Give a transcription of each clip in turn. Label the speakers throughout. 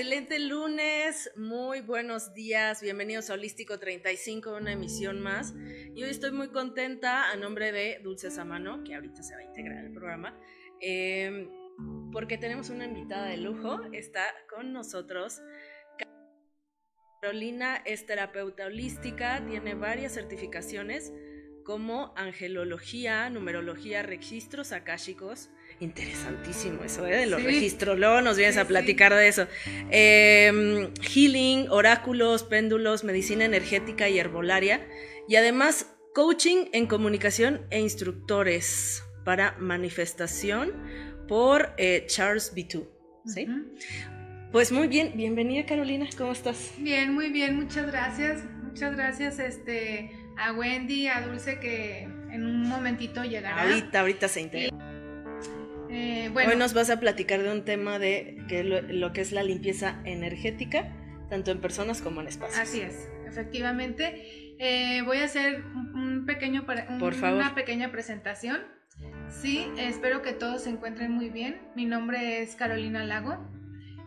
Speaker 1: excelente lunes, muy buenos días, bienvenidos a Holístico 35, una emisión más. Y hoy estoy muy contenta a nombre de Dulce Samano, que ahorita se va a integrar al programa, em, porque tenemos una invitada de lujo, está con nosotros. Carolina es terapeuta holística, tiene varias certificaciones como angelología, numerología, registros akáshicos, Interesantísimo eso, ¿eh? De los registros. Luego nos vienes a platicar de eso. Em, healing, oráculos, péndulos, medicina energética y herbolaria. Y además, coaching en comunicación e instructores para manifestación por eh, Charles B2. ¿sí? Pues muy bien, bienvenida Carolina, ¿cómo estás?
Speaker 2: Bien, muy bien, muchas gracias. Muchas gracias este, a Wendy, a Dulce que en un momentito llegará.
Speaker 1: Ahorita, ahorita se integra. Eh, Hoy nos vas a platicar de un tema de que lo, que es la limpieza energética, tanto en personas como en espacios.
Speaker 2: Así es, efectivamente. Eh, voy a hacer un pequeño, una pequeña presentación. Sí, espero que todos se encuentren muy bien. Mi nombre es Carolina Lago.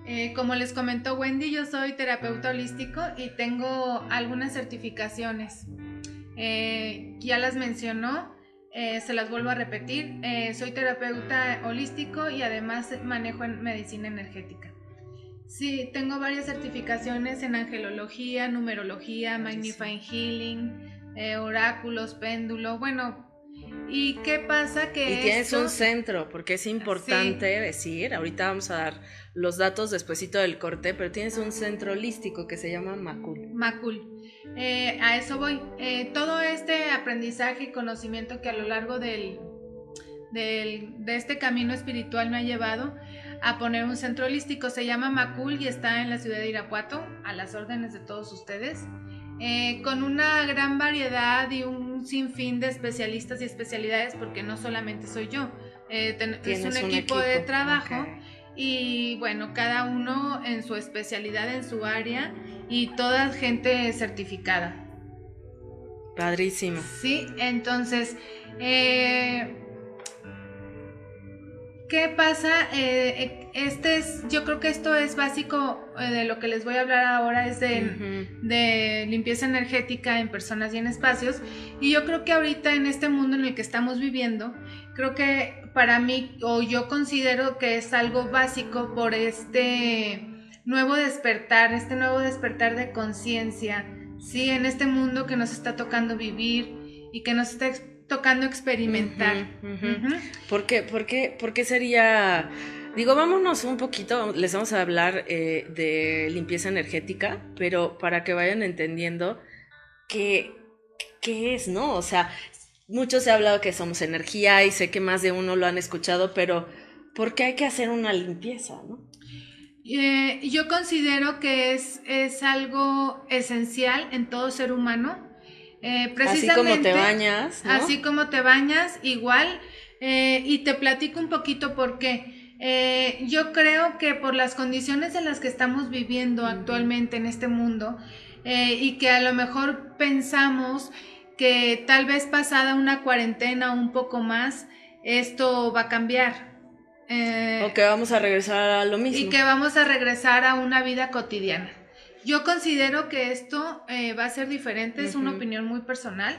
Speaker 2: Eh, como les comentó Wendy, yo soy terapeuta holístico y tengo algunas certificaciones. ya las mencionó, eh, se las vuelvo a repetir, eh, soy terapeuta holístico y además manejo en medicina energética. Sí, tengo varias certificaciones en angelología, numerología, magnifying healing, eh, oráculos, péndulo, bueno, ¿Y qué pasa que...
Speaker 1: Y tienes un centro, porque es importante decir, ahorita vamos a dar los datos despuesito del corte, pero tienes un centro holístico que se llama Macul.
Speaker 2: Macul. Eh, a eso voy. Eh, todo este aprendizaje y conocimiento que a lo largo del, del, de este camino espiritual me ha llevado a poner un centro holístico, se llama Macul y está en la ciudad de Irapuato, a las órdenes de todos ustedes. Eh, con una gran variedad y un sinfín de especialistas y especialidades, porque no solamente soy yo, eh, es un, equipo, de trabajo y bueno, cada uno en su especialidad, en su área y toda gente certificada.
Speaker 1: Padrísimo.
Speaker 2: Sí, entonces, eh, ¿Qué pasa? Eh, este es, yo creo que esto es básico eh, de lo que les voy a hablar ahora, es de, limpieza energética en personas y en espacios. Y yo creo que ahorita en este mundo en el que estamos viviendo, creo que para mí, o yo considero que es algo básico por este nuevo despertar, este nuevo despertar de conciencia, ¿sí? En este mundo que nos está tocando vivir y que nos está tocando experimentar.
Speaker 1: ¿Por, qué, por, qué, sería... Digo, vámonos un poquito, les vamos a hablar eh, de limpieza energética, pero para que vayan entendiendo qué, qué es, ¿no? O sea, mucho se ha hablado que somos energía y sé que más de uno lo han escuchado, pero ¿por qué hay que hacer una limpieza, no?
Speaker 2: Eh, yo considero que es, es algo esencial en todo ser humano
Speaker 1: eh, así como te bañas.
Speaker 2: Así como te bañas, igual. Eh, y te platico un poquito por qué. Eh, yo creo que por las condiciones en las que estamos viviendo actualmente en este mundo y que a lo mejor pensamos que tal vez pasada una cuarentena o un poco más, esto va a cambiar.
Speaker 1: O que vamos a regresar a lo mismo.
Speaker 2: Y que vamos a regresar a una vida cotidiana. Yo considero que esto eh, va a ser diferente, es una opinión muy personal,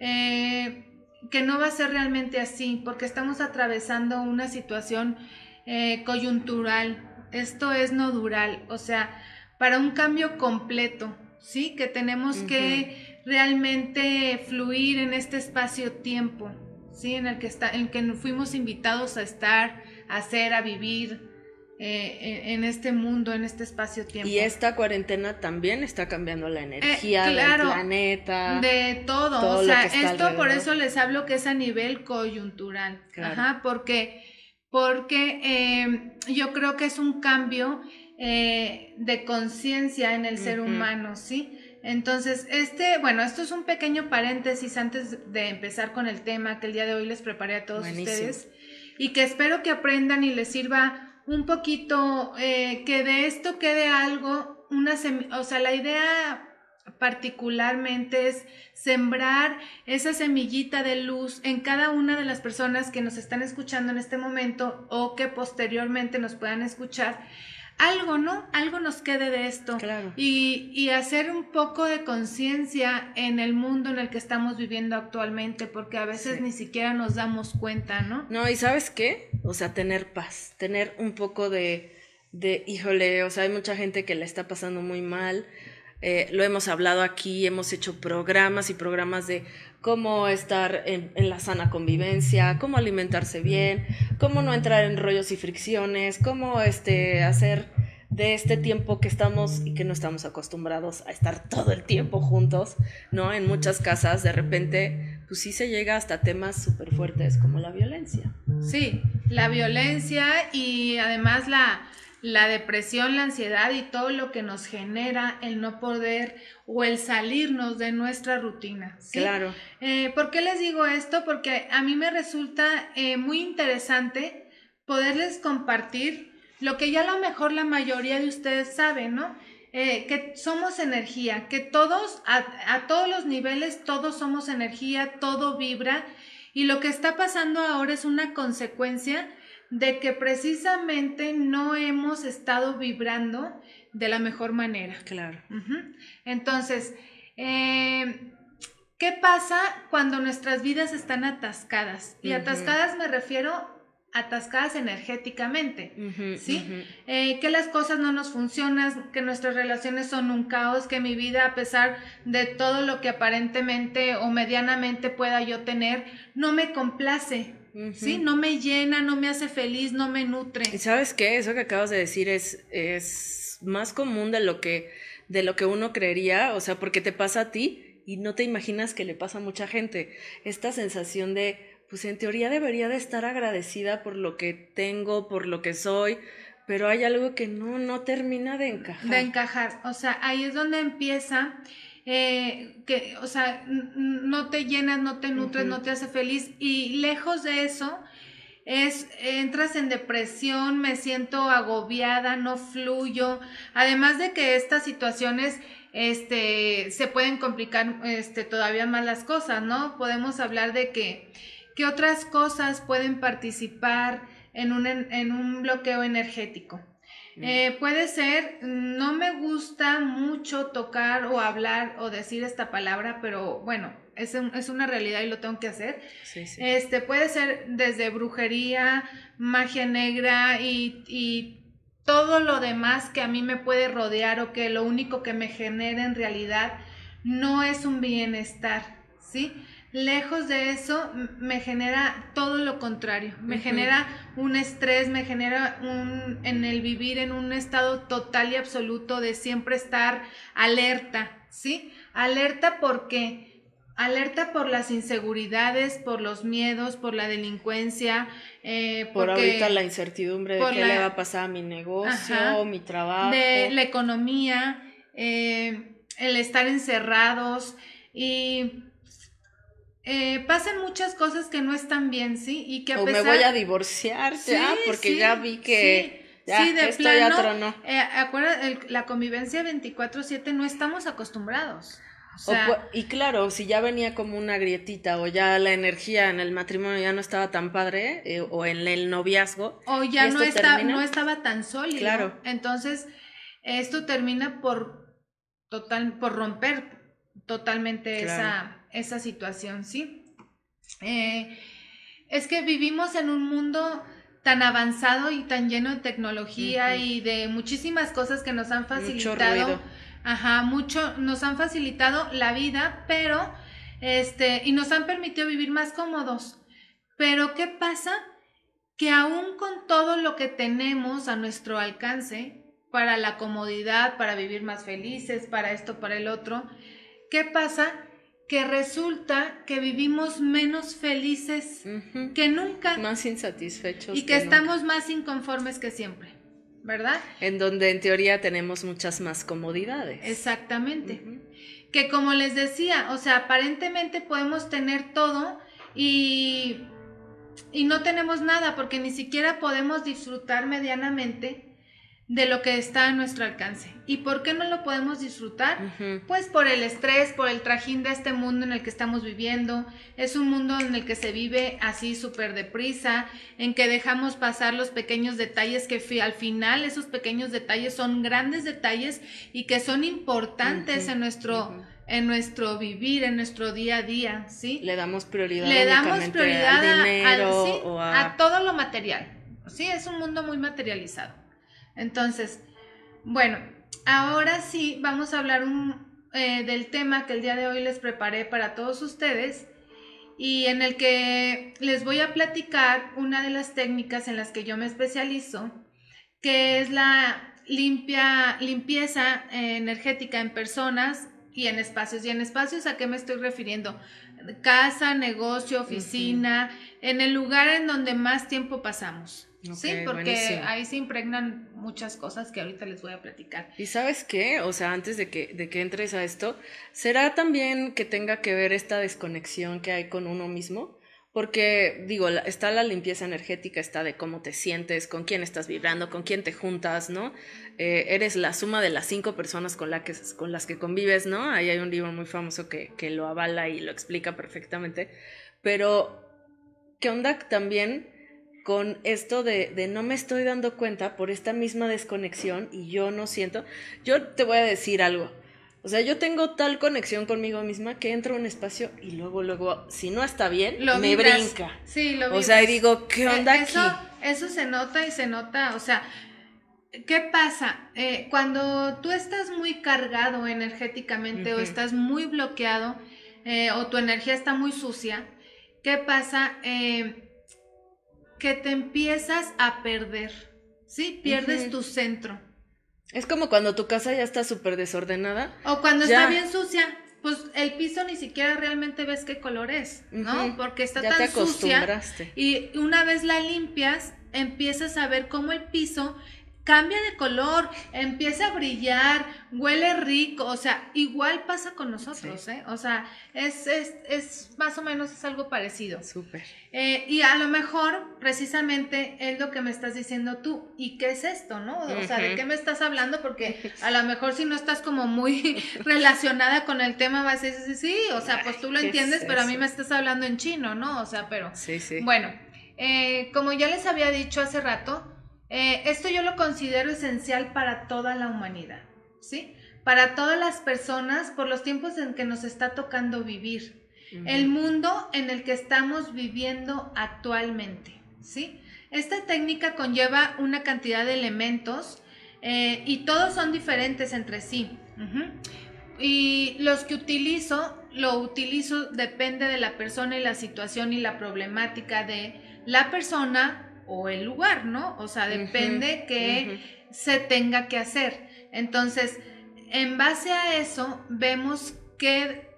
Speaker 2: eh, que no va a ser realmente así, porque estamos atravesando una situación eh, coyuntural, esto es nodural, o sea, para un cambio completo, ¿sí? Que tenemos que realmente fluir en este espacio-tiempo, ¿sí? En el que, está, en el que fuimos invitados a estar, a ser, a vivir, eh, en este mundo, en este espacio-tiempo.
Speaker 1: Y esta cuarentena también está cambiando la energía del planeta.
Speaker 2: De todo. o sea, esto por eso les hablo que es a nivel coyuntural. Ajá, porque, porque eh, yo creo que es un cambio eh, de conciencia en el ser humano, ¿sí? Entonces, este, bueno, esto es un pequeño paréntesis antes de empezar con el tema que el día de hoy les preparé a todos ustedes y que espero que aprendan y les sirva un poquito, eh, que de esto quede algo, una o sea, la idea particularmente es sembrar esa semillita de luz en cada una de las personas que nos están escuchando en este momento o que posteriormente nos puedan escuchar algo, ¿no? Algo nos quede de esto. Claro. Y, y hacer un poco de conciencia en el mundo en el que estamos viviendo actualmente, porque a veces ni siquiera nos damos cuenta, ¿no?
Speaker 1: No, y sabes qué? O sea, tener paz, tener un poco de, de híjole, o sea, hay mucha gente que la está pasando muy mal. Eh, lo hemos hablado aquí, hemos hecho programas y programas de cómo estar en, la sana convivencia, cómo alimentarse bien, cómo no entrar en rollos y fricciones, cómo este, hacer de este tiempo que estamos y que no estamos acostumbrados a estar todo el tiempo juntos, ¿no? En muchas casas de repente, pues sí se llega hasta temas súper fuertes como la violencia.
Speaker 2: Sí, la violencia y además la, la depresión, la ansiedad y todo lo que nos genera el no poder o el salirnos de nuestra rutina. Claro. Eh, ¿Por qué les digo esto? Porque a mí me resulta eh, muy interesante poderles compartir lo que ya a lo mejor la mayoría de ustedes saben, ¿no? Eh, que somos energía, que todos, a, a todos los niveles, todos somos energía, todo vibra y lo que está pasando ahora es una consecuencia de que precisamente no hemos estado vibrando de la mejor manera.
Speaker 1: Claro.
Speaker 2: Entonces, eh, ¿qué pasa cuando nuestras vidas están atascadas? Y atascadas me refiero atascadas energéticamente, ¿sí? Eh, que las cosas no nos funcionan, que nuestras relaciones son un caos, que mi vida, a pesar de todo lo que aparentemente o medianamente pueda yo tener, no me complace, ¿sí? No me llena, no me hace feliz, no me nutre.
Speaker 1: ¿Y sabes qué? Eso que acabas de decir es, es más común de lo, que, de lo que uno creería, o sea, porque te pasa a ti y no te imaginas que le pasa a mucha gente. Esta sensación de, pues en teoría debería de estar agradecida por lo que tengo, por lo que soy, pero hay algo que no, no termina de encajar.
Speaker 2: De encajar, o sea, ahí es donde empieza eh, que, o sea, no te llenas, no te nutres, no te hace feliz y lejos de eso, es, entras en depresión, me siento agobiada, no fluyo, además de que estas situaciones este, se pueden complicar este, todavía más las cosas, ¿no? Podemos hablar de que, que otras cosas pueden participar en un, en un bloqueo energético. Eh, puede ser, no me gusta mucho tocar o hablar o decir esta palabra, pero bueno, es, es una realidad y lo tengo que hacer. Este, puede ser desde brujería, magia negra y, y todo lo demás que a mí me puede rodear o que lo único que me genera en realidad no es un bienestar, ¿sí? Lejos de eso, me genera todo lo contrario. Me genera un estrés, me genera un, en el vivir en un estado total y absoluto de siempre estar alerta, ¿sí? Alerta porque, alerta por las inseguridades, por los miedos, por la delincuencia.
Speaker 1: Eh, por ahorita la incertidumbre de qué le va a pasar a mi negocio, mi trabajo.
Speaker 2: De la economía, eh, el estar encerrados y eh, pasan muchas cosas que no están bien, ¿sí? Y que
Speaker 1: a o me voy a divorciar ya, porque ya vi que ya, de esto plano, ya tronó.
Speaker 2: Eh, la convivencia 24-7 no estamos acostumbrados.
Speaker 1: y claro, si ya venía como una grietita o ya la energía en el matrimonio ya no estaba tan padre eh, o en el noviazgo.
Speaker 2: O ya no, está, no estaba tan sólido. Claro. Entonces, esto termina por, total, por romper totalmente esa esa situación, ¿sí? Eh, es que vivimos en un mundo tan avanzado y tan lleno de tecnología y de muchísimas cosas que nos han facilitado. Ajá, mucho, nos han facilitado la vida, pero, este, y nos han permitido vivir más cómodos. Pero, ¿qué pasa? Que aún con todo lo que tenemos a nuestro alcance, para la comodidad, para vivir más felices, para esto, para el otro, ¿qué pasa? Que resulta que vivimos menos felices que nunca.
Speaker 1: Más insatisfechos.
Speaker 2: Y que, estamos más inconformes que siempre, ¿verdad?
Speaker 1: En donde en teoría tenemos muchas más comodidades.
Speaker 2: Exactamente. Que como les decía, o sea, aparentemente podemos tener todo y, y no tenemos nada porque ni siquiera podemos disfrutar medianamente de lo que está a nuestro alcance. ¿Y por qué no lo podemos disfrutar? Pues por el estrés, por el trajín de este mundo en el que estamos viviendo. Es un mundo en el que se vive así súper deprisa, en que dejamos pasar los pequeños detalles que al final esos pequeños detalles son grandes detalles y que son importantes en nuestro en nuestro vivir, en nuestro día a día, ¿sí?
Speaker 1: Le damos prioridad.
Speaker 2: Le damos prioridad a, a todo lo material. Sí, es un mundo muy materializado. Entonces, bueno, ahora sí vamos a hablar eh, del tema que el día de hoy les preparé para todos ustedes y en el que les voy a platicar una de las técnicas en las que yo me especializo, que es la limpia, limpieza energética en personas y en espacios. ¿Y en espacios a qué me estoy refiriendo? Casa, negocio, oficina, en el lugar en donde más tiempo pasamos sí, porque ahí se impregnan muchas cosas que ahorita les voy a platicar.
Speaker 1: ¿Y sabes qué? O sea, antes de que, de que entres a esto, ¿será también que tenga que ver esta desconexión que hay con uno mismo? Porque, digo, está la limpieza energética, está de cómo te sientes, con quién estás vibrando, con quién te juntas, ¿no? Eh, eres la suma de las cinco personas con, la que, con las que convives, ¿no? Ahí hay un libro muy famoso que, que lo avala y lo explica perfectamente. Pero, ¿qué onda también? Con esto de, de, no me estoy dando cuenta por esta misma desconexión y yo no siento, yo te voy a decir algo. O sea, yo tengo tal conexión conmigo misma que entro a un espacio y luego, luego, si no está bien, me brinca.
Speaker 2: Sí, lo
Speaker 1: O sea, y digo, ¿qué eh, onda
Speaker 2: eso,
Speaker 1: aquí?
Speaker 2: Eso se nota y se nota, o sea, ¿qué pasa? Eh, cuando tú estás muy cargado energéticamente o estás muy bloqueado eh, o tu energía está muy sucia, ¿qué pasa? Eh, que te empiezas a perder, ¿sí? Pierdes tu centro.
Speaker 1: Es como cuando tu casa ya está súper desordenada.
Speaker 2: O cuando está bien sucia, pues el piso ni siquiera realmente ves qué color es, ¿no? Porque está ya tan te acostumbraste. Y una vez la limpias, empiezas a ver cómo el piso cambia de color, empieza a brillar, huele rico, o sea, igual pasa con nosotros, ¿eh? O sea, es, es, es, más o menos es algo parecido.
Speaker 1: Súper.
Speaker 2: Eh, y a lo mejor, precisamente, es lo que me estás diciendo tú. ¿Y qué es esto, no? O sea, ¿de qué me estás hablando? Porque a lo mejor si no estás como muy relacionada con el tema, vas a decir, sí, o sea, pues tú lo entiendes, pero a mí me estás hablando en chino, ¿no? O sea, pero...
Speaker 1: Sí, sí.
Speaker 2: Bueno, eh, como ya les había dicho hace rato, eh, esto yo lo considero esencial para toda la humanidad, ¿sí? Para todas las personas por los tiempos en que nos está tocando vivir, el mundo en el que estamos viviendo actualmente, ¿sí? Esta técnica conlleva una cantidad de elementos eh, y todos son diferentes entre sí. Y los que utilizo, lo utilizo depende de la persona y la situación y la problemática de la persona o el lugar, ¿no? O sea, depende que se tenga que hacer. Entonces, en base a eso, vemos qué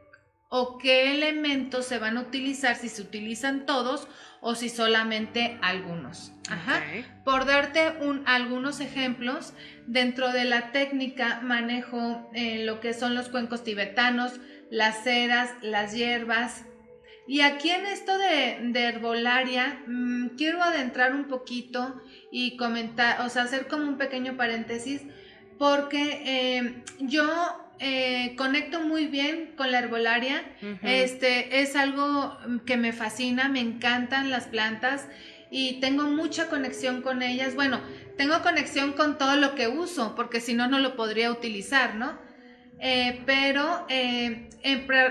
Speaker 2: o qué elementos se van a utilizar, si se utilizan todos o si solamente algunos. Ajá. Por darte un, algunos ejemplos, dentro de la técnica manejo eh, lo que son los cuencos tibetanos, las ceras, las hierbas, y aquí en esto de, herbolaria, mm, quiero adentrar un poquito y comentar, o sea, hacer como un pequeño paréntesis, porque eh, yo eh, conecto muy bien con la herbolaria. Este es algo que me fascina, me encantan las plantas y tengo mucha conexión con ellas. Bueno, tengo conexión con todo lo que uso, porque si no, no lo podría utilizar, ¿no? Eh, pero eh,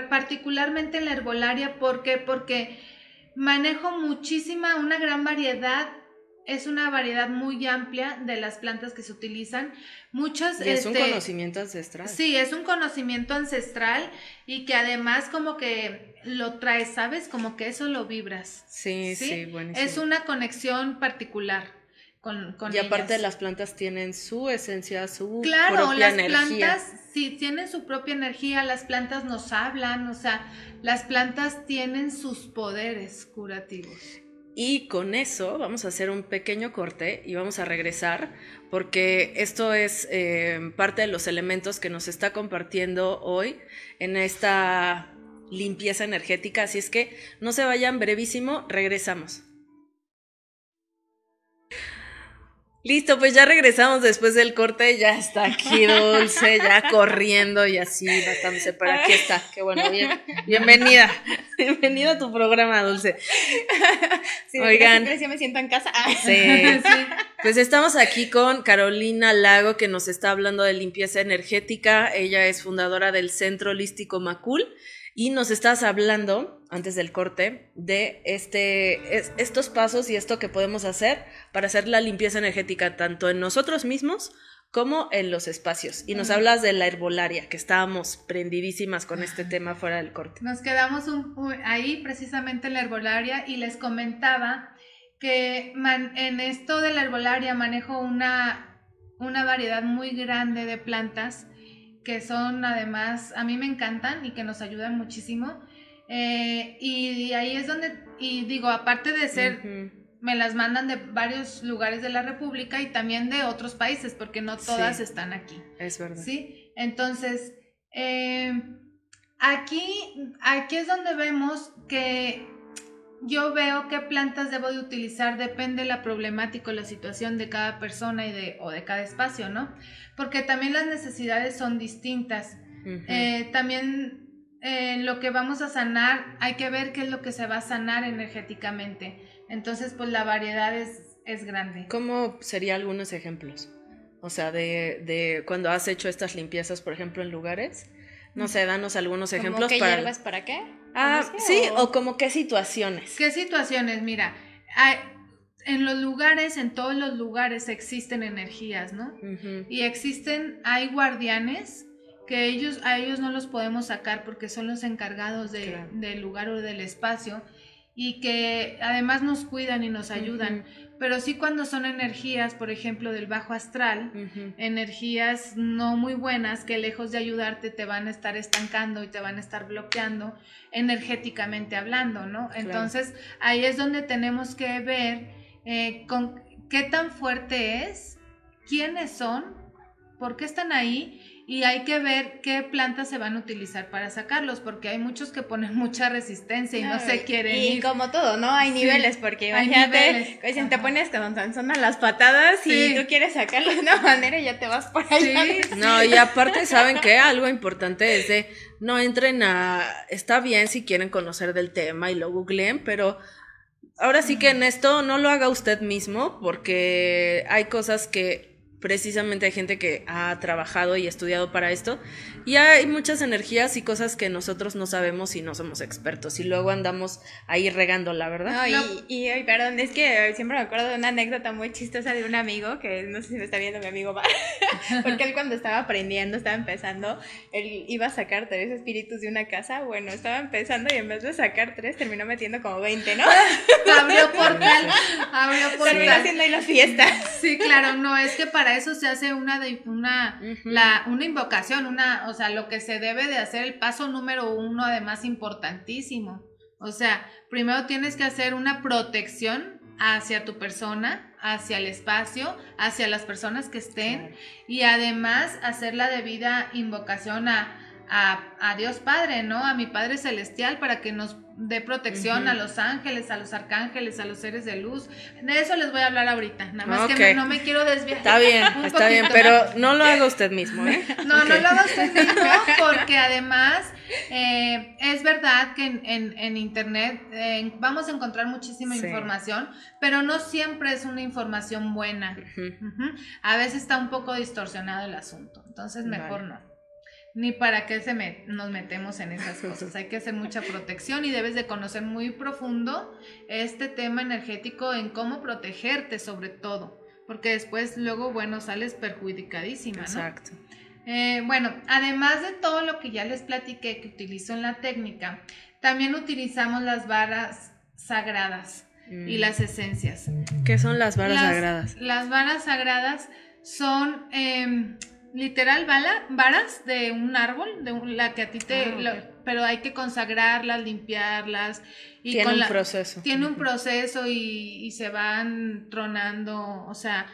Speaker 2: particularmente en la herbolaria, ¿por qué? Porque manejo muchísima, una gran variedad, es una variedad muy amplia de las plantas que se utilizan. Muchas...
Speaker 1: es un este, conocimiento ancestral.
Speaker 2: Sí, es un conocimiento ancestral y que además como que lo traes, ¿sabes? Como que eso lo vibras.
Speaker 1: Sí, sí, sí buenísimo.
Speaker 2: Es una conexión particular con,
Speaker 1: y aparte las plantas tienen su esencia, su
Speaker 2: claro,
Speaker 1: propia
Speaker 2: las plantas sí tienen su propia energía, las plantas nos hablan, o sea, las plantas tienen sus poderes curativos.
Speaker 1: Y con eso vamos a hacer un pequeño corte y vamos a regresar porque esto es eh, parte de los elementos que nos está compartiendo hoy en esta limpieza energética. Así es que no se vayan brevísimo, regresamos. Listo, pues ya regresamos después del corte, ya está aquí Dulce, ya corriendo y así matándose, pero aquí está, qué bueno, bien, bienvenida, bienvenida a tu programa Dulce.
Speaker 3: Oigan, yo me siento en casa.
Speaker 1: Sí. pues estamos aquí con Carolina Lago que nos está hablando de limpieza energética, ella es fundadora del Centro Holístico Macul y nos estás hablando, antes del corte, de este, estos pasos y esto que podemos hacer para hacer la limpieza energética tanto en nosotros mismos como en los espacios. Y nos hablas de la herbolaria, que estábamos prendidísimas con este tema fuera del corte.
Speaker 2: Nos quedamos ahí precisamente en la herbolaria y les comentaba que en esto de la herbolaria manejo una, una variedad muy grande de plantas que son además, a mí me encantan y que nos ayudan muchísimo. Eh, y, ahí es donde, y digo, aparte de ser, me las mandan de varios lugares de la República y también de otros países, porque no todas están aquí.
Speaker 1: Es verdad.
Speaker 2: Sí, entonces, eh, aquí, aquí es donde vemos que yo veo qué plantas debo de utilizar, depende de la problemática o la situación de cada persona y de, o de cada espacio, ¿no? Porque también las necesidades son distintas. Eh, también eh, lo que vamos a sanar, hay que ver qué es lo que se va a sanar energéticamente. Entonces, pues la variedad es, es grande.
Speaker 1: ¿Cómo serían algunos ejemplos? O sea, de, de cuando has hecho estas limpiezas, por ejemplo, en lugares. No sé, danos algunos ejemplos.
Speaker 3: ¿Qué para... para qué?
Speaker 1: Ah, sí, o... como qué situaciones.
Speaker 2: ¿Qué situaciones? Mira, en los lugares, en todos los lugares existen energías, ¿no? Y existen, hay guardianes que ellos, a ellos no los podemos sacar porque son los encargados del lugar o del espacio y que además nos cuidan y nos ayudan. Pero sí cuando son energías, por ejemplo, del bajo astral, energías no muy buenas que lejos de ayudarte te van a estar estancando y te van a estar bloqueando energéticamente hablando, ¿no? Entonces ahí es donde tenemos que ver eh, con qué tan fuerte es, quiénes son, por qué están ahí y hay que ver qué plantas se van a utilizar para sacarlos, porque hay muchos que ponen mucha resistencia y no, se quieren.
Speaker 3: Y como todo, ¿no? Hay niveles, porque imagínate, pues, si te pones con son a las patadas y tú quieres sacarlo de una manera y ya te vas por allá.
Speaker 1: No, y aparte, ¿saben qué? Algo importante es de no entren a. Está bien si quieren conocer del tema y lo googleen, pero. Ahora sí que en esto no lo haga usted mismo porque hay cosas que precisamente hay gente que ha trabajado y estudiado para esto y hay muchas energías y cosas que nosotros no sabemos y no somos expertos y luego andamos ahí regando, la verdad.
Speaker 3: y, y, perdón, es que siempre me acuerdo de una anécdota muy chistosa de un amigo que no sé si me está viendo mi amigo porque él cuando estaba aprendiendo, estaba empezando, él iba a sacar tres espíritus de una casa, bueno, estaba empezando y en vez de sacar tres terminó metiendo como 20, ¿no?
Speaker 2: abrió portal, abrió portal.
Speaker 3: Terminó haciendo ahí la fiesta.
Speaker 2: Sí, claro, no, es que para eso se hace una, una, la, una invocación, una, o sea, lo que se debe de hacer, el paso número uno, además importantísimo. O sea, primero tienes que hacer una protección hacia tu persona, hacia el espacio, hacia las personas que estén y además hacer la debida invocación a, a, a, Dios Padre, ¿no? A mi Padre Celestial para que nos de protección a los ángeles, a los arcángeles, a los seres de luz. De eso les voy a hablar ahorita, nada más que no me quiero desviar.
Speaker 1: Está bien, está bien, pero no lo haga usted mismo, ¿eh?
Speaker 2: No, no lo haga usted mismo porque además eh, es verdad que en, internet eh, vamos a encontrar muchísima información, pero no siempre es una información buena. A veces está un poco distorsionado el asunto, entonces mejor no ni para qué se nos metemos en esas cosas. Hay que hacer mucha protección y debes de conocer muy profundo este tema energético en cómo protegerte sobre todo, porque después luego, bueno, sales perjudicadísima, ¿no? Exacto. Eh, bueno, además de todo lo que ya les platiqué que utilizo en la técnica, también utilizamos las varas sagradas y mm. las esencias.
Speaker 1: ¿Qué son las varas sagradas?
Speaker 2: Las varas sagradas son... Em, literal bala, varas de un árbol, de la que a ti te... Ah, pero hay que consagrarlas, limpiarlas.
Speaker 1: Y tiene un proceso.
Speaker 2: Tiene un proceso y, se van tronando, o sea,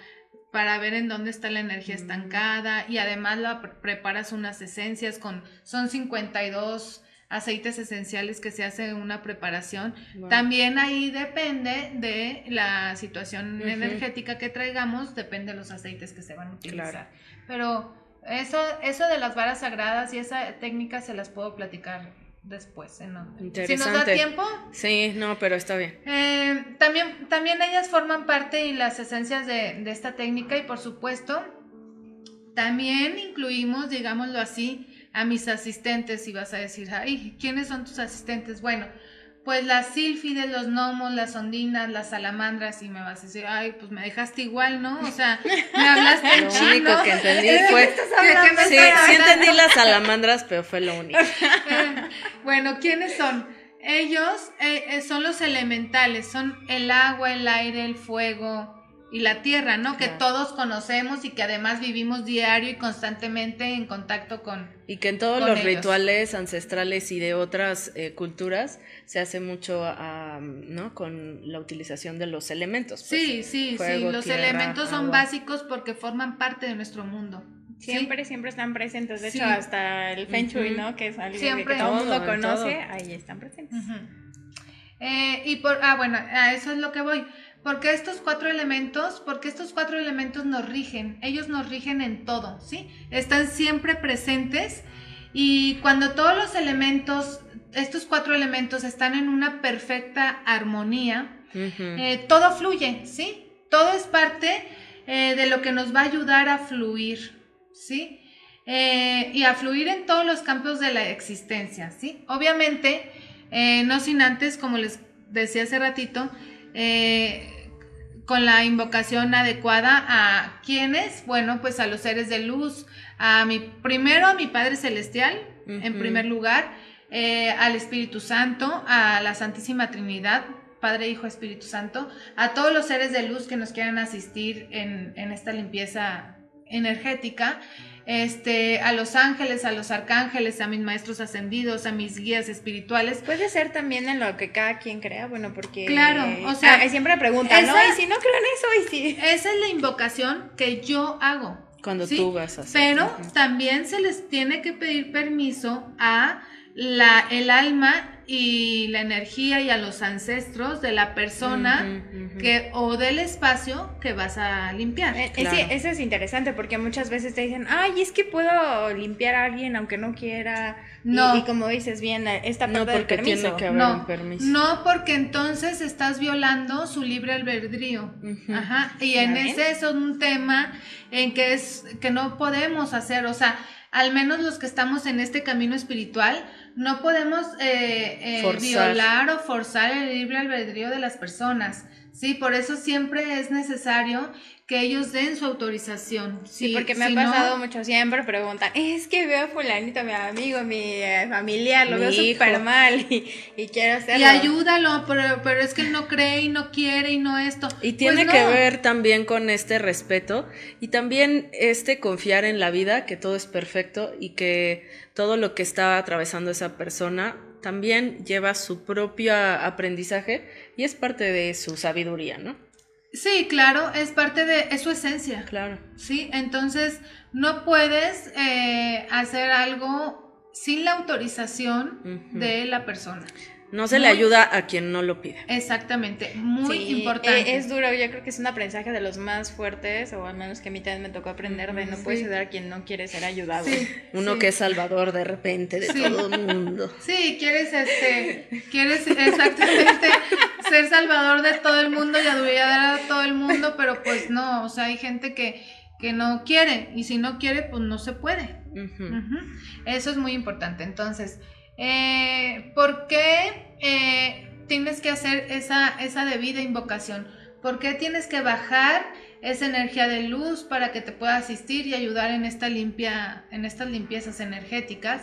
Speaker 2: para ver en dónde está la energía mm. estancada y además la preparas unas esencias con, son 52 aceites esenciales que se hace una preparación. También ahí depende de la situación energética que traigamos, depende de los aceites que se van a utilizar. Pero eso, eso de las varas sagradas y esa técnica se las puedo platicar después. Si nos da tiempo.
Speaker 1: Sí, no, pero está bien.
Speaker 2: Eh, también, también ellas forman parte y las esencias de, de esta técnica y por supuesto también incluimos, digámoslo así, a mis asistentes y vas a decir, ay, ¿quiénes son tus asistentes? Bueno, pues las sílfides, los gnomos, las ondinas, las salamandras y me vas a decir, ay, pues me dejaste igual, ¿no? O sea, me hablaste en
Speaker 1: chino. Lo único que entendí fue, sí, sí entendí las salamandras, pero fue lo único.
Speaker 2: bueno, ¿quiénes son? Ellos eh, eh, son los elementales, son el agua, el aire, el fuego, y la tierra, ¿no? Que todos conocemos y que además vivimos diario y constantemente en contacto con.
Speaker 1: Y que en todos los rituales ancestrales y de otras eh, culturas se hace mucho, ¿no? Con la utilización de los elementos.
Speaker 2: Pues, sí, sí, sí. Los elementos son básicos porque forman parte de nuestro mundo.
Speaker 3: Siempre, siempre están presentes. De hecho, hasta el Feng Shui, ¿no? Que es algo que todo el mundo conoce, ahí están presentes.
Speaker 2: Eh, y por, ah, bueno, a eso es lo que voy. Porque estos cuatro elementos, porque estos cuatro elementos nos rigen, ellos nos rigen en todo, ¿sí? Están siempre presentes y cuando todos los elementos, estos cuatro elementos están en una perfecta armonía, eh, todo fluye, ¿sí? Todo es parte eh, de lo que nos va a ayudar a fluir, ¿sí? Eh, y a fluir en todos los campos de la existencia, ¿sí? Obviamente, no sin antes, como les decía hace ratito, con la invocación adecuada a quienes, bueno, pues a los seres de luz, a mi, primero a mi Padre Celestial, en primer lugar, eh, al Espíritu Santo, a la Santísima Trinidad, Padre, Hijo, Espíritu Santo, a todos los seres de luz que nos quieran asistir en, en esta limpieza energética este, a los ángeles, a los arcángeles, a mis maestros ascendidos, a mis guías espirituales.
Speaker 3: Puede ser también en lo que cada quien crea, bueno, porque...
Speaker 2: Claro, o sea...
Speaker 3: Ah, siempre preguntan, ¿no? Y si no creo en eso, y si...
Speaker 2: Esa es la invocación que yo hago.
Speaker 1: Cuando tú vas a hacer.
Speaker 2: Pero también se les tiene que pedir permiso a la, el alma y la energía y a los ancestros de la persona que o del espacio que vas a limpiar.
Speaker 3: Eh, sí, eso es interesante porque muchas veces te dicen, ay, es que puedo limpiar a alguien aunque no quiera. No. Y, como dices bien, esta parte no porque permiso. Tiene que haber
Speaker 2: no,
Speaker 3: un permiso.
Speaker 2: no, porque entonces estás violando su libre albedrío. Ajá. Y en ese es un tema en que es que no podemos hacer, o sea, al menos los que estamos en este camino espiritual, no podemos eh, eh, violar o forzar el libre albedrío de las personas. Sí, por eso siempre es necesario que ellos den su autorización.
Speaker 3: Sí, porque me ha pasado mucho, siempre preguntan, es que veo a fulanito, mi amigo, mi eh, familiar, lo veo súper mal y, quiero hacerlo.
Speaker 2: Y ayúdalo, pero, pero, es que él no cree y no quiere y no esto.
Speaker 1: Y tiene pues que ver también con este respeto y también este confiar en la vida, que todo es perfecto y que todo lo que está atravesando esa persona también lleva su propio aprendizaje y es parte de su sabiduría, ¿no?
Speaker 2: Sí, claro, es parte de su esencia.
Speaker 1: Claro.
Speaker 2: Sí, entonces no puedes eh, hacer algo sin la autorización de la persona.
Speaker 1: No se le ayuda a quien no lo pide.
Speaker 2: Exactamente, muy importante.
Speaker 3: Eh, es duro, yo creo que es un aprendizaje de los más fuertes, o al menos que a mí también me tocó aprender de no puedes ayudar a quien no quiere ser ayudado.
Speaker 1: Uno que es salvador de repente de todo el mundo.
Speaker 2: Sí, quieres este, quieres exactamente ser salvador de todo el mundo y ayudar a todo el mundo, pero pues no, o sea, hay gente que, que no quiere, y si no quiere, pues no se puede. Eso es muy importante. Entonces, eh, ¿Por qué eh, tienes que hacer esa, esa debida invocación? ¿Por qué tienes que bajar esa energía de luz para que te pueda asistir y ayudar en esta limpia, en estas limpiezas energéticas?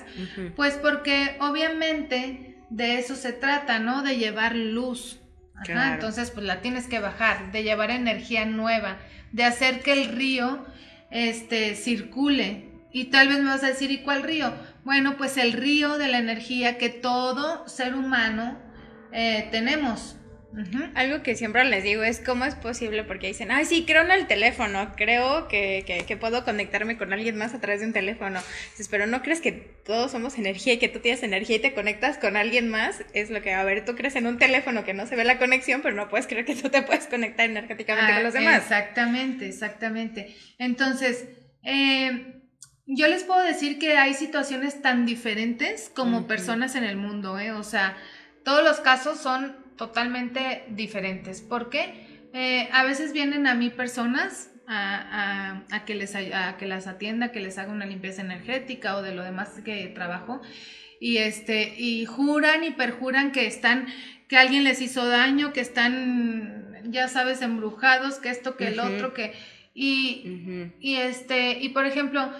Speaker 2: Pues porque obviamente de eso se trata, ¿no? De llevar luz. entonces, pues la tienes que bajar, de llevar energía nueva, de hacer que el río este, circule. Y tal vez me vas a decir, ¿y cuál río? Bueno, pues el río de la energía que todo ser humano eh, tenemos.
Speaker 3: Algo que siempre les digo es cómo es posible, porque dicen, ay, sí, creo en el teléfono, creo que, que, puedo conectarme con alguien más a través de un teléfono. pero no crees que todos somos energía y que tú tienes energía y te conectas con alguien más. Es lo que, a ver, tú crees en un teléfono que no se ve la conexión, pero no puedes creer que tú te puedes conectar energéticamente con ah, los demás.
Speaker 2: Exactamente, exactamente. Entonces, eh, yo les puedo decir que hay situaciones tan diferentes como personas en el mundo, ¿eh? O sea, todos los casos son totalmente diferentes. porque eh, a veces vienen a mí personas a, que les, a que las atienda, que les haga una limpieza energética o de lo demás que trabajo. Y, este, y juran y perjuran que están, que alguien les hizo daño, que están, ya sabes, embrujados, que esto, que el otro, que... Y, y, este, y por ejemplo,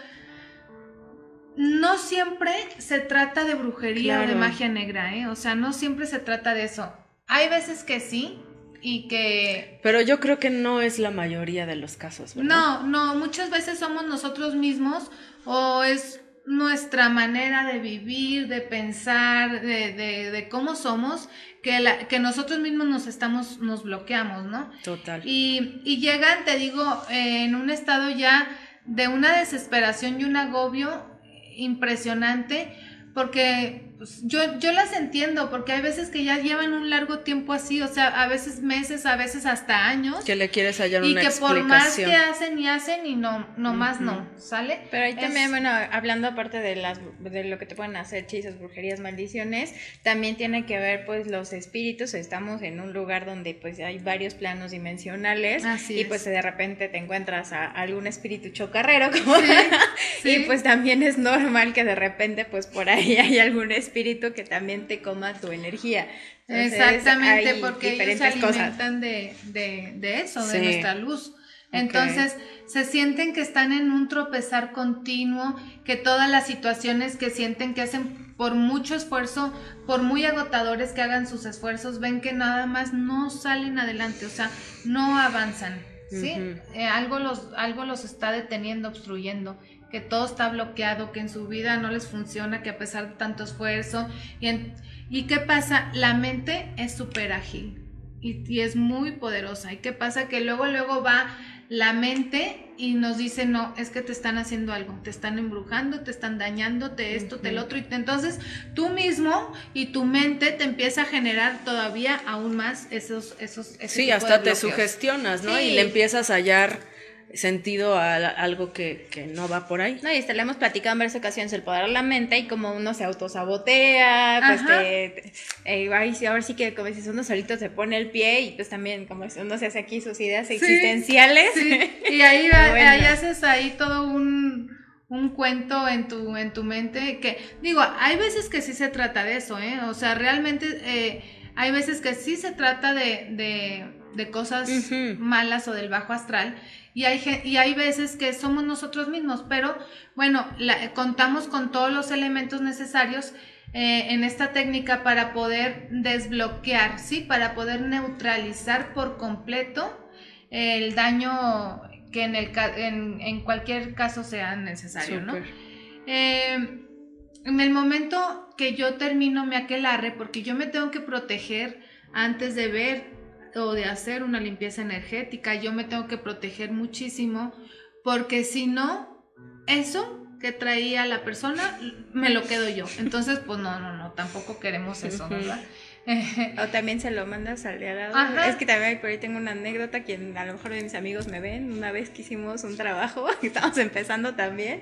Speaker 2: no siempre se trata de brujería o de magia negra, ¿eh? O sea, no siempre se trata de eso. Hay veces que sí y que...
Speaker 1: Pero yo creo que no es la mayoría de los casos, ¿verdad?
Speaker 2: No, no, muchas veces somos nosotros mismos o es nuestra manera de vivir, de pensar, de, de, de cómo somos, que, la, que nosotros mismos nos estamos, nos bloqueamos, ¿no?
Speaker 1: Total.
Speaker 2: Y, y llegan, te digo, en un estado ya de una desesperación y un agobio impresionante porque yo, yo las entiendo, porque hay veces que ya llevan un largo tiempo así, o sea, a veces meses, a veces hasta años.
Speaker 1: Que le quieres hallar una
Speaker 2: explicación. Y que por más que hacen y hacen y no, no más no, ¿sale?
Speaker 3: Pero ahí también, bueno, hablando aparte de las de lo que te pueden hacer hechizos, brujerías, maldiciones, también tiene que ver pues los espíritus, estamos en un lugar donde pues hay varios planos dimensionales y pues de repente te encuentras a algún espíritu chocarrero como y pues también es normal que de repente pues por ahí hay algún espíritu espíritu que también te coma tu energía.
Speaker 2: Exactamente, porque ellos se alimentan de, de, eso, de nuestra luz. Entonces, se sienten que están en un tropezar continuo, que todas las situaciones que sienten que hacen por mucho esfuerzo, por muy agotadores que hagan sus esfuerzos, ven que nada más no salen adelante, o sea, no avanzan, ¿sí? Eh, algo, los, algo los está deteniendo, obstruyendo que todo está bloqueado, que en su vida no les funciona, que a pesar de tanto esfuerzo. ¿Y, ¿y qué pasa? La mente es súper ágil y, es muy poderosa. ¿Y qué pasa? Que luego, luego va la mente y nos dice, no, es que te están haciendo algo, te están embrujando, te están dañando, te esto, te lo otro. Y entonces tú mismo y tu mente te empieza a generar todavía aún más esos... esos
Speaker 1: sí, hasta te sugestionas, ¿no? Y le empiezas a hallar sentido a, algo que, que, no va por ahí.
Speaker 3: No, y este, le hemos platicado en varias ocasiones el poder de la mente y como uno se autosabotea, pues que, eh, ahora sí que como si uno solito se pone el pie y pues también como uno se hace aquí sus ideas existenciales.
Speaker 2: Y ahí, ahí haces ahí todo un, un cuento en tu, en tu mente que, digo, hay veces que sí se trata de eso, ¿eh? O sea, realmente eh, hay veces que sí se trata de, de, de cosas malas o del bajo astral y hay, y hay veces que somos nosotros mismos, pero bueno, contamos con todos los elementos necesarios eh, en esta técnica para poder desbloquear, ¿sí? Para poder neutralizar por completo el daño que en, el, en, en cualquier caso sea necesario, ¿no? Eh, en el momento que yo termino mi aquelarre, porque yo me tengo que proteger antes de ver o de hacer una limpieza energética, yo me tengo que proteger muchísimo porque si no, eso que traía la persona me lo quedo yo. Entonces, pues no, no, no, tampoco queremos eso, ¿verdad?
Speaker 3: o también se lo mandas al de al lado. Es que también por ahí tengo una anécdota, quien a lo mejor de mis amigos me ven, una vez que hicimos un trabajo, estamos empezando también,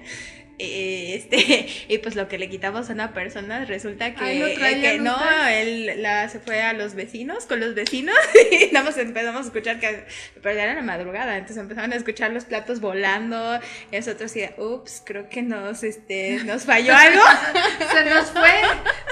Speaker 3: eh, este, y pues lo que le quitamos a una persona resulta que, que no, él la, se fue a los vecinos, con los vecinos, y nada empezamos a escuchar que, pero ya era la madrugada, entonces empezaron a escuchar los platos volando, y nosotros decíamos, ups, creo que nos, este, nos falló algo.
Speaker 2: se nos fue,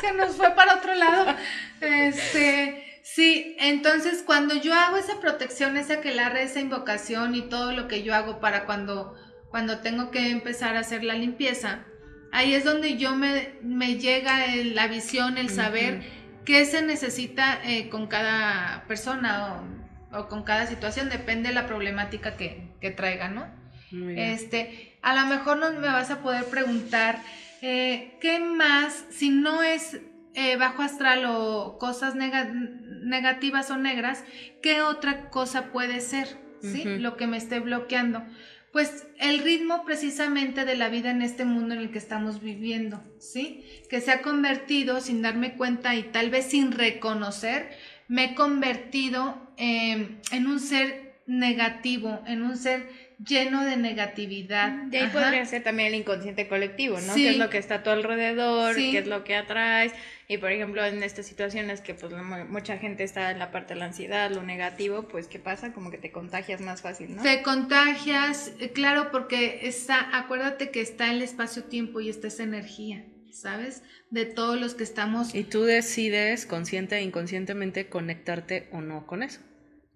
Speaker 2: se nos fue para otro lado. Este, sí, entonces cuando yo hago esa protección, esa que la esa invocación y todo lo que yo hago para cuando cuando tengo que empezar a hacer la limpieza, ahí es donde yo me, me llega la visión, el saber qué se necesita eh, con cada persona o, con cada situación, depende de la problemática que, que traiga, ¿no? Este, a lo mejor no me vas a poder preguntar, eh, ¿qué más, si no es eh, bajo astral o cosas negativas o negras, ¿qué otra cosa puede ser? ¿Sí? Lo que me esté bloqueando. Pues el ritmo precisamente de la vida en este mundo en el que estamos viviendo, ¿sí? Que se ha convertido sin darme cuenta y tal vez sin reconocer, me he convertido em, en un ser negativo, en un ser lleno de negatividad.
Speaker 3: De ahí podría ser también el inconsciente colectivo, ¿no? ¿Qué es lo que está a tu alrededor? ¿Qué es lo que atraes? Y por ejemplo, en estas situaciones que pues mucha gente está en la parte de la ansiedad, lo negativo, pues ¿qué pasa? Como que te contagias más fácil, ¿no?
Speaker 2: Te contagias, eh, claro, porque está, acuérdate que está el espacio-tiempo y está esa energía. ¿Sabes? De todos los que estamos.
Speaker 1: Y tú decides consciente e inconscientemente conectarte o no con eso.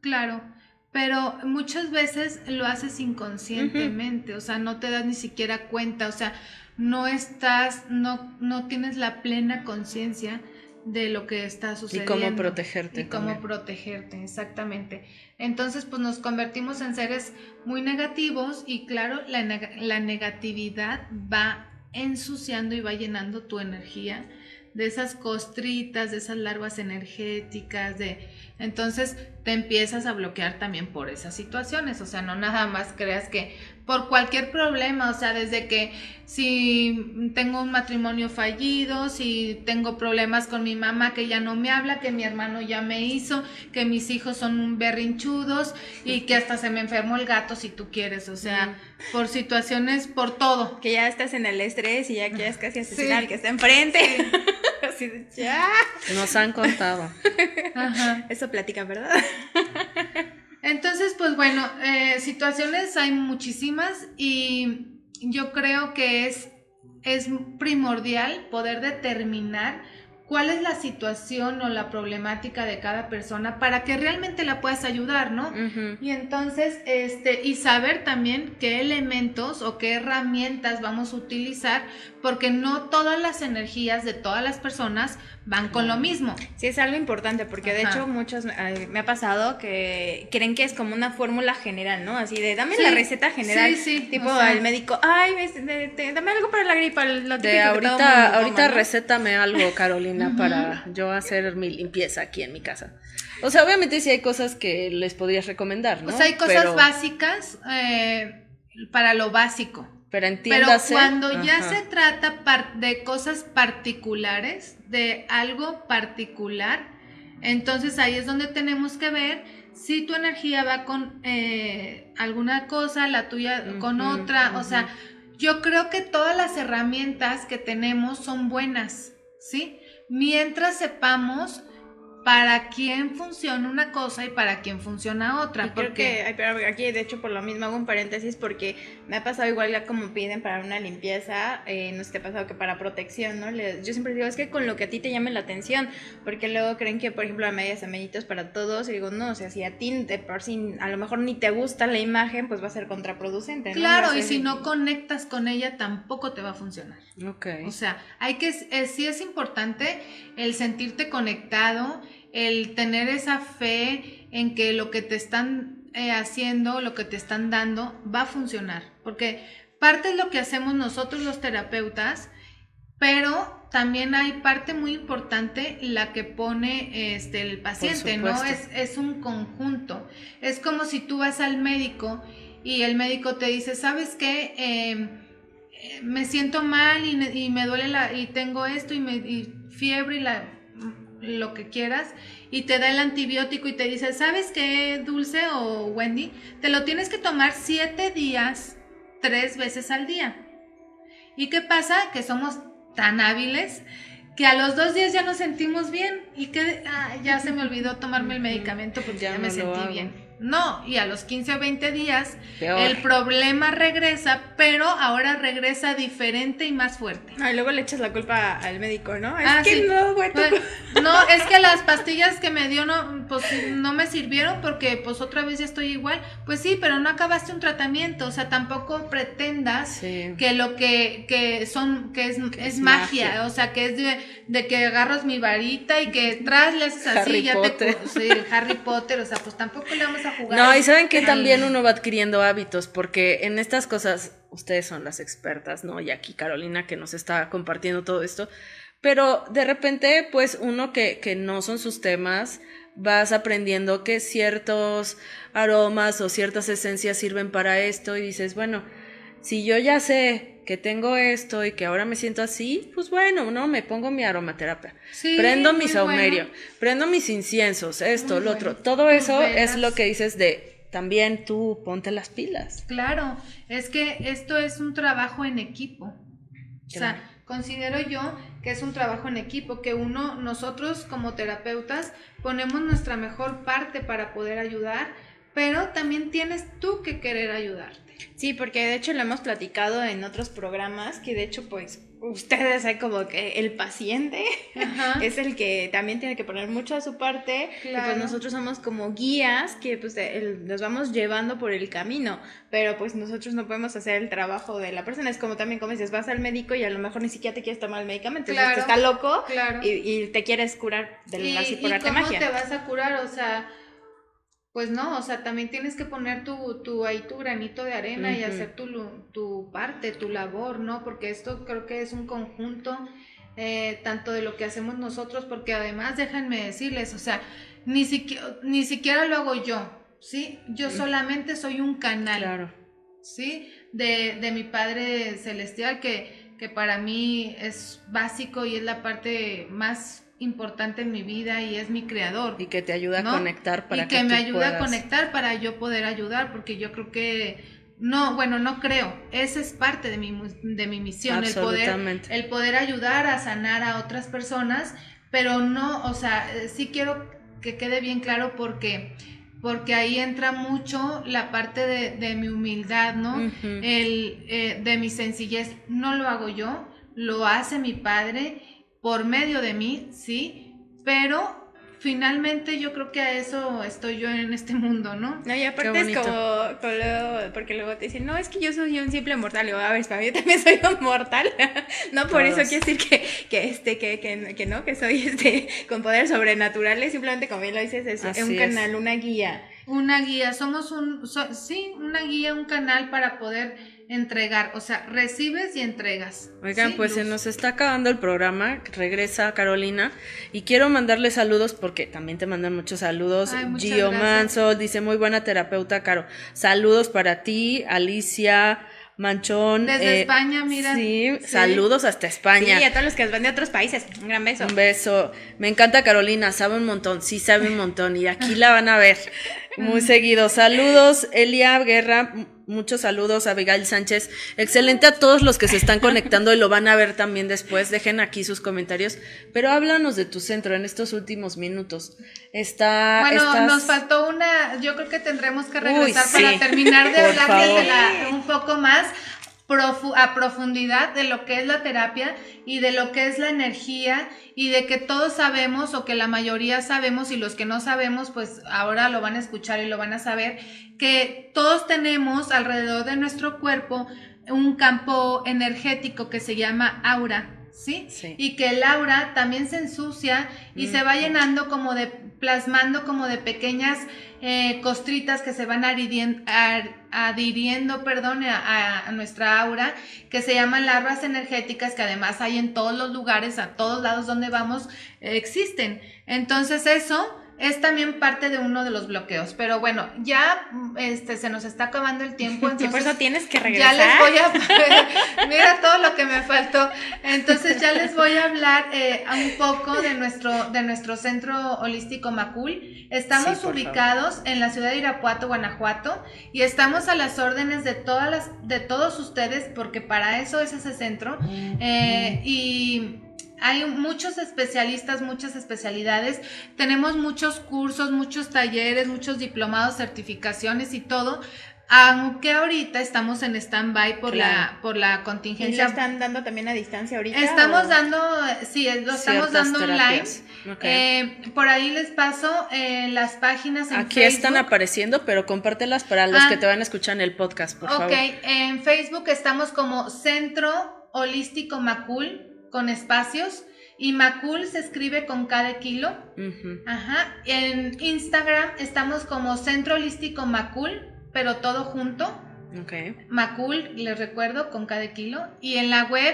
Speaker 2: Claro pero muchas veces lo haces inconscientemente, o sea, no te das ni siquiera cuenta, o sea, no estás, no, no tienes la plena conciencia de lo que está sucediendo.
Speaker 1: Y cómo protegerte.
Speaker 2: Y cómo protegerte, exactamente. Entonces, pues nos convertimos en seres muy negativos y claro, la, la negatividad va ensuciando y va llenando tu energía de esas costritas, de esas larvas energéticas, de entonces te empiezas a bloquear también por esas situaciones, o sea, no nada más creas que por cualquier problema, o sea, desde que si tengo un matrimonio fallido, si tengo problemas con mi mamá que ya no me habla, que mi hermano ya me hizo, que mis hijos son berrinchudos y que hasta se me enfermó el gato si tú quieres, o sea, por situaciones, por todo.
Speaker 3: Que ya estás en el estrés y ya quieres casi asesinar al que está enfrente. Así de, ya.
Speaker 1: Nos han contado.
Speaker 3: Eso platica, ¿verdad?
Speaker 2: Entonces, pues bueno, eh, situaciones hay muchísimas y yo creo que es, es primordial poder determinar cuál es la situación o la problemática de cada persona para que realmente la puedas ayudar, ¿no? Y entonces, este, y saber también qué elementos o qué herramientas vamos a utilizar, porque no todas las energías de todas las personas van con lo mismo.
Speaker 3: Sí, es algo importante, porque de hecho muchos me ha pasado que creen que es como una fórmula general, ¿no? Así de, dame la receta general. Sí, sí. Tipo al médico, ay, dame algo para la gripa. Lo
Speaker 1: de ahorita, ahorita recétame algo, Carolina, para yo hacer mi limpieza aquí en mi casa. O sea, obviamente sí hay cosas que les podrías recomendar, ¿no?
Speaker 2: O sea, hay cosas básicas eh, para lo básico.
Speaker 1: Pero entiéndase.
Speaker 2: Pero cuando ya se trata de cosas particulares, de algo particular, entonces ahí es donde tenemos que ver si tu energía va con eh, alguna cosa, la tuya con otra. O sea, yo creo que todas las herramientas que tenemos son buenas, ¿sí? Mientras sepamos para quién funciona una cosa y para quién funciona otra.
Speaker 3: porque aquí de hecho por lo mismo hago un paréntesis porque me ha pasado igual ya como piden para una limpieza, eh, no sé te ha pasado que para protección, ¿no? yo siempre digo, es que con lo que a ti te llame la atención, porque luego creen que por ejemplo a medias amenitos para todos, y digo, no, o sea, si a ti de por si a lo mejor ni te gusta la imagen, pues va a ser contraproducente. ¿no?
Speaker 2: Claro, y si no conectas con ella tampoco te va a funcionar. Ok. O sea, hay que, sí es importante el sentirte conectado, el tener esa fe en que lo que te están eh, haciendo, lo que te están dando, va a funcionar. Porque parte es lo que hacemos nosotros los terapeutas, pero también hay parte muy importante la que pone este, el paciente, ¿no? Es, es un conjunto. Es como si tú vas al médico y el médico te dice, ¿sabes qué? Em, eh, me siento mal y, me duele la, y tengo esto y, me, y fiebre y la lo que quieras y te da el antibiótico y te dice, ¿sabes qué, Dulce o Wendy? Te lo tienes que tomar siete días, tres veces al día. ¿Y qué pasa? Que somos tan hábiles que a los dos días ya nos sentimos bien y que ah, ya se me olvidó tomarme el medicamento porque ya, me sentí bien. No, y a los 15 o 20 días el problema regresa, pero ahora regresa diferente y más fuerte.
Speaker 3: Ah, y luego le echas la culpa al médico, ¿no? Es ah, que no,
Speaker 2: güey. Pues, no, es que las pastillas que me dio no, pues no me sirvieron porque pues otra vez ya estoy igual. Pues sí, pero no acabaste un tratamiento, o sea, tampoco pretendas que lo que, que son, que es, es, magia, o sea, que es de, que agarras mi varita y que tras le haces así, ya te... Sí, Harry Potter, o sea, pues tampoco le vamos a
Speaker 1: no, y saben que también uno va adquiriendo hábitos, porque en estas cosas, ustedes son las expertas, ¿no? Y aquí Carolina que nos está compartiendo todo esto, Pero de repente, pues uno que, que no son sus temas, vas aprendiendo que ciertos aromas o ciertas esencias sirven para esto y dices, bueno, si yo ya sé que tengo esto y que ahora me siento así, pues bueno, no, me pongo mi aromaterapia. prendo mi saumerio, prendo mis inciensos, esto, lo otro. Todo eso es lo que dices de también tú ponte las pilas.
Speaker 2: Claro, es que esto es un trabajo en equipo. O sea, considero yo que es un trabajo en equipo, que uno, nosotros como terapeutas, ponemos nuestra mejor parte para poder ayudar, pero también tienes tú que querer ayudar.
Speaker 3: Sí, porque de hecho lo hemos platicado en otros programas, que de hecho pues ustedes hay como que el paciente es el que también tiene que poner mucho a su parte y pues nosotros somos como guías que pues nos vamos llevando por el camino, pero pues nosotros no podemos hacer el trabajo de la persona, es como también como dices, vas al médico y a lo mejor ni siquiera te quieres tomar el medicamento, claro. está loco y, te quieres curar de la
Speaker 2: ¿Y, ¿y cómo te vas a curar? O sea, pues no, o sea, también tienes que poner tu, tu ahí tu granito de arena y hacer tu, tu parte, tu labor, ¿no? Porque esto creo que es un conjunto eh, tanto de lo que hacemos nosotros, porque además déjenme decirles, o sea, ni siquiera, ni siquiera lo hago yo, ¿sí? Yo solamente soy un canal, claro. ¿sí? De, de mi Padre Celestial, que, que para mí es básico y es la parte más importante en mi vida y es mi creador.
Speaker 1: Y que te ayuda a conectar
Speaker 2: para y que, me ayuda a conectar para yo poder ayudar, porque yo creo que no, bueno, no creo, esa es parte de mi, de mi misión, el poder, el poder ayudar a sanar a otras personas, pero no, o sea, eh, sí quiero que quede bien claro porque porque ahí entra mucho la parte de, mi humildad, ¿no? El, eh, de mi sencillez. No lo hago yo, lo hace mi padre por medio de mí, sí, pero finalmente yo creo que a eso estoy yo en este mundo, ¿no?
Speaker 3: No, y aparte es como, porque luego te dicen, no, es que yo soy un simple mortal. Y a ver, para mí yo también soy un mortal. no por eso quiere decir que, que, este, que, que, no, que soy este, con poderes sobrenaturales, simplemente como bien lo dices, es, un canal, una guía.
Speaker 2: Una guía, somos un, sí, una guía, un canal para poder entregar, o sea, recibes y entregas.
Speaker 1: Oigan, pues se nos está acabando el programa, regresa Carolina y quiero mandarle saludos porque también te mandan muchos saludos. Gio Manso dice muy buena terapeuta, Caro. Saludos para ti, Alicia. Manchón.
Speaker 2: Desde eh, España, mira.
Speaker 1: Sí, saludos hasta España.
Speaker 3: Sí, a todos los que van de otros países. Un gran beso.
Speaker 1: Un beso. Me encanta Carolina, sabe un montón, sí sabe un montón. Y aquí la van a ver muy seguido. Saludos, Elia Guerra. Muchos saludos a Abigail Sánchez. Excelente a todos los que se están conectando y lo van a ver también después. Dejen aquí sus comentarios. Pero háblanos de tu centro en estos últimos minutos. Está.
Speaker 2: Bueno, nos faltó una. Yo creo que tendremos que regresar para terminar de hablar un poco más a profundidad de lo que es la terapia y de lo que es la energía y de que todos sabemos o que la mayoría sabemos y los que no sabemos pues ahora lo van a escuchar y lo van a saber que todos tenemos alrededor de nuestro cuerpo un campo energético que se llama aura. ¿Sí? Y que el aura también se ensucia y se va llenando como de, plasmando como de pequeñas eh, costritas que se van adhiriendo, adhiriendo perdón, a, nuestra aura, que se llaman larvas energéticas, que además hay en todos los lugares, a todos lados donde vamos, existen. Entonces eso es también parte de uno de los bloqueos. Pero bueno, ya este, se nos está acabando el tiempo.
Speaker 3: Entonces, por eso tienes que regresar.
Speaker 2: Ya les voy a. mira todo lo que me faltó. Eh, un poco de nuestro, de nuestro centro holístico Macul. Estamos ubicados en la ciudad de Irapuato, Guanajuato, y estamos a las órdenes de, todas las, de todos ustedes, porque para eso es ese centro. Eh, y hay muchos especialistas, muchas especialidades. Tenemos muchos cursos, muchos talleres, muchos diplomados, certificaciones y todo. Aunque ahorita estamos en stand-by por, la, por la contingencia. ¿Y
Speaker 3: lo están dando también a distancia ahorita?
Speaker 2: Estamos dando, sí, lo estamos dando online. Eh, por ahí les paso eh, las páginas
Speaker 1: en Aquí están apareciendo, pero compártelas para los que ah. te van a escuchar en el podcast, por favor. Ok,
Speaker 2: en Facebook estamos como Centro Holístico Macul con espacios. Y Macul se escribe con cada kilo. Ajá. En Instagram estamos como Centro Holístico Macul, pero todo junto.
Speaker 1: Okay.
Speaker 2: Macul, les recuerdo, con cada kilo. Y en la web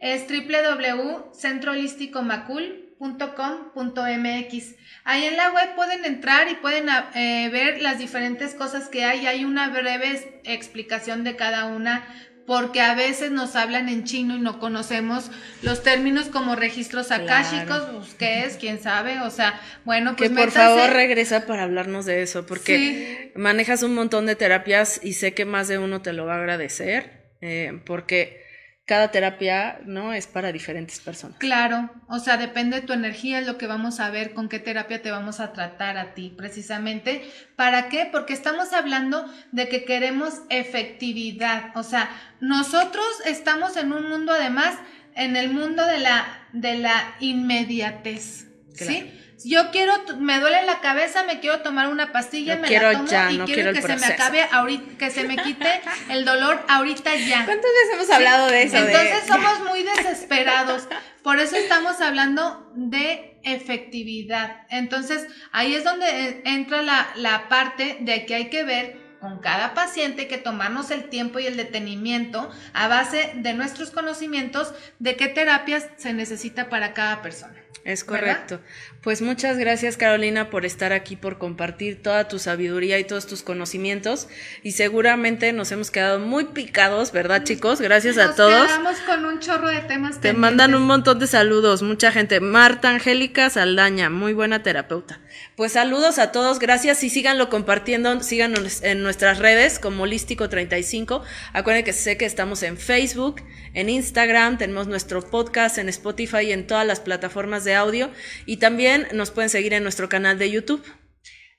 Speaker 2: es www.centroholísticomacul.com.mx. Ahí en la web pueden entrar y pueden eh, ver las diferentes cosas que hay. Hay una breve explicación de cada una porque a veces nos hablan en chino y no conocemos los términos como registros akáshicos, pues, ¿qué es? ¿Quién sabe? O sea, bueno, pues...
Speaker 1: Que por favor regresa para hablarnos de eso, porque manejas un montón de terapias y sé que más de uno te lo va a agradecer, eh, porque cada terapia, ¿no? Es para diferentes personas.
Speaker 2: Claro, o sea, depende de tu energía, es lo que vamos a ver con qué terapia te vamos a tratar a ti, precisamente. ¿Para qué? Porque estamos hablando de que queremos efectividad, o sea, nosotros estamos en un mundo además, en el mundo de la, de la inmediatez, ¿sí? Yo quiero, me duele la cabeza, me quiero tomar una pastilla, me la tomo y quiero, que se me acabe ahorita, que se me quite el dolor ahorita ya.
Speaker 3: ¿Cuántas veces hemos hablado de eso?
Speaker 2: Entonces somos muy desesperados. Por eso estamos hablando de efectividad. Entonces ahí es donde entra la, la parte de que hay que ver con cada paciente que tomarnos el tiempo y el detenimiento a base de nuestros conocimientos de qué terapias se necesita para cada persona.
Speaker 1: Es correcto. Pues muchas gracias Carolina por estar aquí, por compartir toda tu sabiduría y todos tus conocimientos. Y seguramente nos hemos quedado muy picados, ¿verdad chicos? Gracias a todos. Nos
Speaker 2: quedamos con un chorro de temas.
Speaker 1: Te mandan un montón de saludos, mucha gente. Marta Angélica Saldaña, muy buena terapeuta. Pues saludos a todos, gracias y síganlo compartiendo, síganos en nuestras redes como Holístico35. Acuérdense que sé que estamos en Facebook, en Instagram, tenemos nuestro podcast en Spotify y en todas las plataformas de audio y también nos pueden seguir en nuestro canal de YouTube.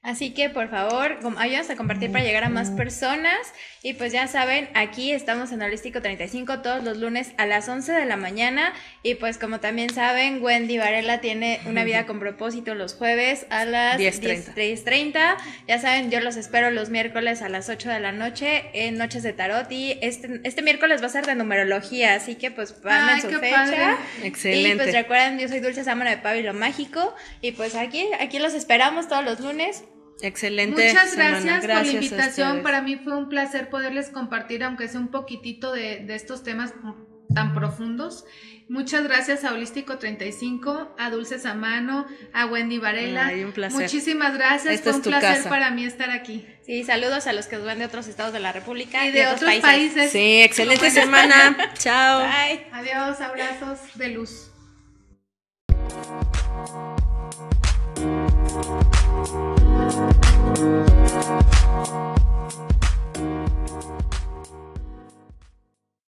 Speaker 3: Así que por favor, ayúdanos a compartir para llegar a más personas. Y pues ya saben, aquí estamos en Holístico 35 todos los lunes a las 11 de la mañana. Y pues como también saben, Wendy Varela tiene una vida con propósito los jueves a las 10.30. Ya saben, yo los espero los miércoles a las 8 de la noche en Noches de Tarot. Y este, este miércoles va a ser de numerología, así que pues van en su fecha.
Speaker 1: Excelente.
Speaker 3: Y pues recuerden, yo soy Dulce Sámara de Pablo Mágico. Y pues aquí, aquí los esperamos todos los lunes.
Speaker 1: Excelente.
Speaker 2: Muchas gracias, por la invitación. Para mí fue un placer poderles compartir, aunque sea un poquitito de, estos temas tan profundos. Muchas gracias a Holístico 35, a Dulce Samano, a Wendy Varela.
Speaker 1: un placer.
Speaker 2: Muchísimas gracias, fue un placer para mí estar aquí.
Speaker 3: Sí, saludos a los que nos ven de otros estados de la República
Speaker 2: y de, otros, países.
Speaker 1: Sí, excelente semana. Chao.
Speaker 2: Bye. Adiós, abrazos de luz.